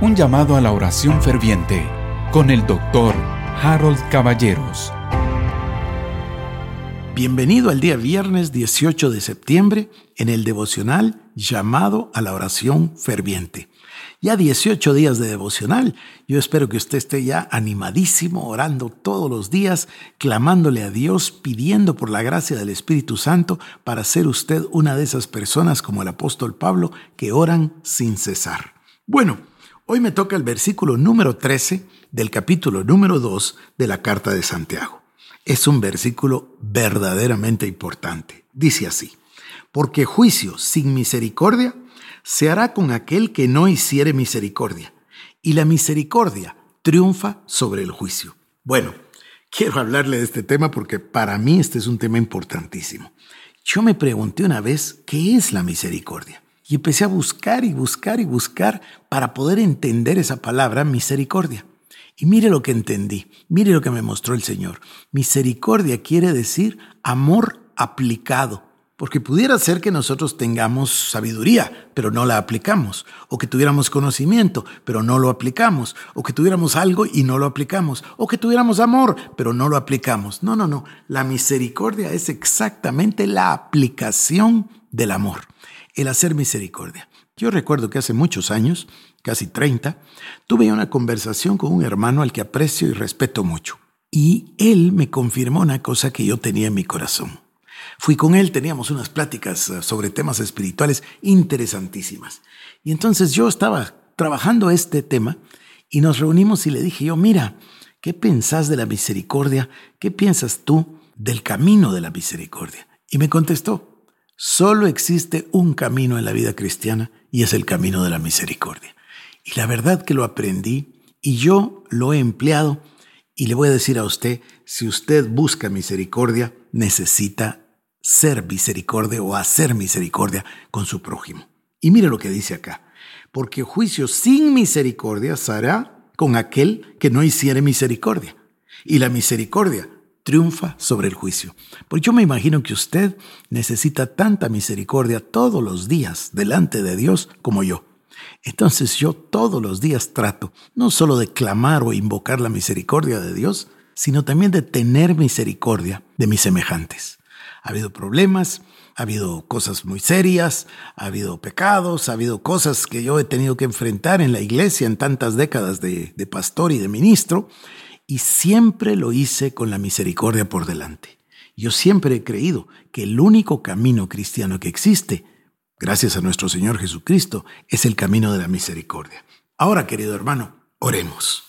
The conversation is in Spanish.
Un llamado a la oración ferviente con el doctor Harold Caballeros. Bienvenido al día viernes 18 de septiembre en el devocional llamado a la oración ferviente. Ya 18 días de devocional. Yo espero que usted esté ya animadísimo, orando todos los días, clamándole a Dios, pidiendo por la gracia del Espíritu Santo para ser usted una de esas personas como el apóstol Pablo que oran sin cesar. Bueno, Hoy me toca el versículo número 13 del capítulo número 2 de la carta de Santiago. Es un versículo verdaderamente importante. Dice así, porque juicio sin misericordia se hará con aquel que no hiciere misericordia, y la misericordia triunfa sobre el juicio. Bueno, quiero hablarle de este tema porque para mí este es un tema importantísimo. Yo me pregunté una vez, ¿qué es la misericordia? Y empecé a buscar y buscar y buscar para poder entender esa palabra misericordia. Y mire lo que entendí, mire lo que me mostró el Señor. Misericordia quiere decir amor aplicado, porque pudiera ser que nosotros tengamos sabiduría, pero no la aplicamos, o que tuviéramos conocimiento, pero no lo aplicamos, o que tuviéramos algo y no lo aplicamos, o que tuviéramos amor, pero no lo aplicamos. No, no, no. La misericordia es exactamente la aplicación del amor el hacer misericordia. Yo recuerdo que hace muchos años, casi 30, tuve una conversación con un hermano al que aprecio y respeto mucho. Y él me confirmó una cosa que yo tenía en mi corazón. Fui con él, teníamos unas pláticas eh, sobre temas espirituales interesantísimas. Y entonces yo estaba trabajando este tema y nos reunimos y le dije yo, mira, ¿qué pensás de la misericordia? ¿Qué piensas tú del camino de la misericordia? Y me contestó, Solo existe un camino en la vida cristiana y es el camino de la misericordia. Y la verdad que lo aprendí y yo lo he empleado y le voy a decir a usted, si usted busca misericordia, necesita ser misericordia o hacer misericordia con su prójimo. Y mire lo que dice acá, porque juicio sin misericordia se hará con aquel que no hiciere misericordia. Y la misericordia triunfa sobre el juicio. Porque yo me imagino que usted necesita tanta misericordia todos los días delante de Dios como yo. Entonces yo todos los días trato no solo de clamar o invocar la misericordia de Dios, sino también de tener misericordia de mis semejantes. Ha habido problemas, ha habido cosas muy serias, ha habido pecados, ha habido cosas que yo he tenido que enfrentar en la iglesia en tantas décadas de, de pastor y de ministro, y siempre lo hice con la misericordia por delante. Yo siempre he creído que el único camino cristiano que existe, gracias a nuestro Señor Jesucristo, es el camino de la misericordia. Ahora, querido hermano, oremos.